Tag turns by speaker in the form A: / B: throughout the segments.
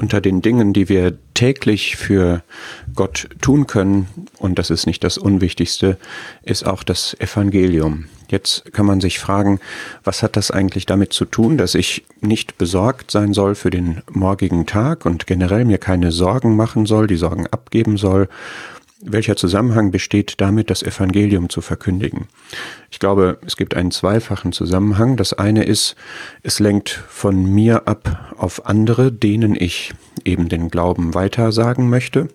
A: unter den Dingen, die wir täglich für Gott tun können, und das ist nicht das Unwichtigste, ist auch das Evangelium. Jetzt kann man sich fragen, was hat das eigentlich damit zu tun, dass ich nicht besorgt sein soll für den morgigen Tag und generell mir keine Sorgen machen soll, die Sorgen abgeben soll welcher Zusammenhang besteht damit, das Evangelium zu verkündigen? Ich glaube, es gibt einen zweifachen Zusammenhang. Das eine ist, es lenkt von mir ab auf andere, denen ich eben den Glauben weitersagen möchte.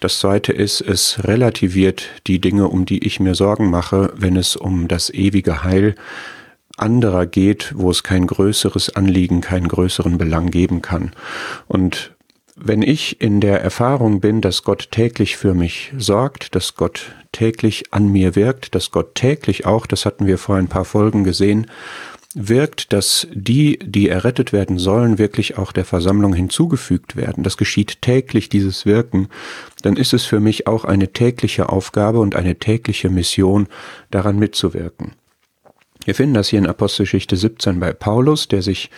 A: Das zweite ist, es relativiert die Dinge, um die ich mir Sorgen mache, wenn es um das ewige Heil anderer geht, wo es kein größeres Anliegen, keinen größeren Belang geben kann. Und wenn ich in der Erfahrung bin, dass Gott täglich für mich sorgt, dass Gott täglich an mir wirkt, dass Gott täglich auch, das hatten wir vor ein paar Folgen gesehen, wirkt, dass die, die errettet werden sollen, wirklich auch der Versammlung hinzugefügt werden. Das geschieht täglich, dieses Wirken. Dann ist es für mich auch eine tägliche Aufgabe und eine tägliche Mission, daran mitzuwirken. Wir finden das hier in Apostelgeschichte 17 bei Paulus, der sich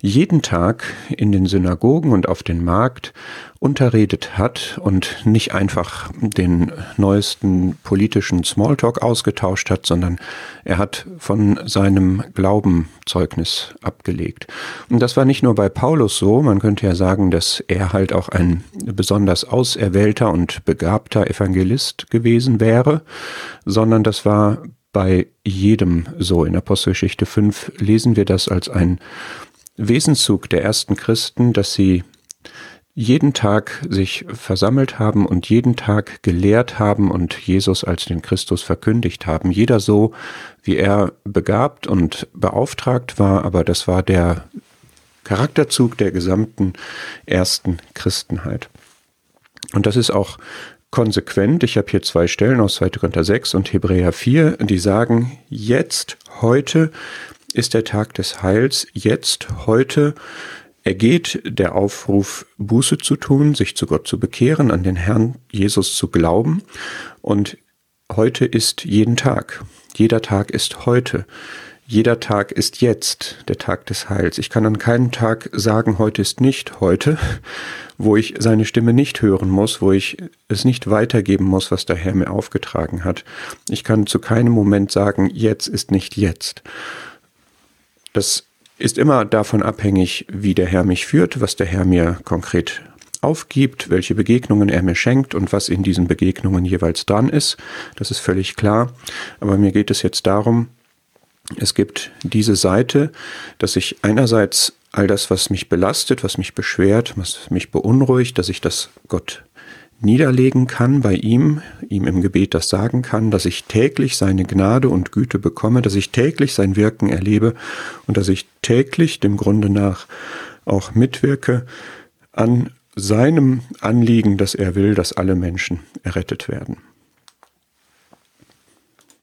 A: jeden Tag in den Synagogen und auf den Markt unterredet hat und nicht einfach den neuesten politischen Smalltalk ausgetauscht hat, sondern er hat von seinem Glaubenzeugnis abgelegt. Und das war nicht nur bei Paulus so, man könnte ja sagen, dass er halt auch ein besonders auserwählter und begabter Evangelist gewesen wäre, sondern das war bei jedem so. In Apostelgeschichte 5 lesen wir das als ein Wesenszug der ersten Christen, dass sie jeden Tag sich versammelt haben und jeden Tag gelehrt haben und Jesus als den Christus verkündigt haben. Jeder so, wie er begabt und beauftragt war, aber das war der Charakterzug der gesamten ersten Christenheit. Und das ist auch konsequent. Ich habe hier zwei Stellen aus 2. Korinther 6 und Hebräer 4, die sagen, jetzt, heute ist der Tag des Heils, jetzt, heute ergeht der Aufruf, Buße zu tun, sich zu Gott zu bekehren, an den Herrn Jesus zu glauben. Und heute ist jeden Tag. Jeder Tag ist heute. Jeder Tag ist jetzt der Tag des Heils. Ich kann an keinem Tag sagen, heute ist nicht heute, wo ich seine Stimme nicht hören muss, wo ich es nicht weitergeben muss, was der Herr mir aufgetragen hat. Ich kann zu keinem Moment sagen, jetzt ist nicht jetzt. Das ist immer davon abhängig, wie der Herr mich führt, was der Herr mir konkret aufgibt, welche Begegnungen er mir schenkt und was in diesen Begegnungen jeweils dran ist. Das ist völlig klar. Aber mir geht es jetzt darum, es gibt diese Seite, dass ich einerseits all das, was mich belastet, was mich beschwert, was mich beunruhigt, dass ich das Gott niederlegen kann bei ihm, ihm im Gebet das sagen kann, dass ich täglich seine Gnade und Güte bekomme, dass ich täglich sein Wirken erlebe und dass ich täglich dem Grunde nach auch mitwirke an seinem Anliegen, dass er will, dass alle Menschen errettet werden.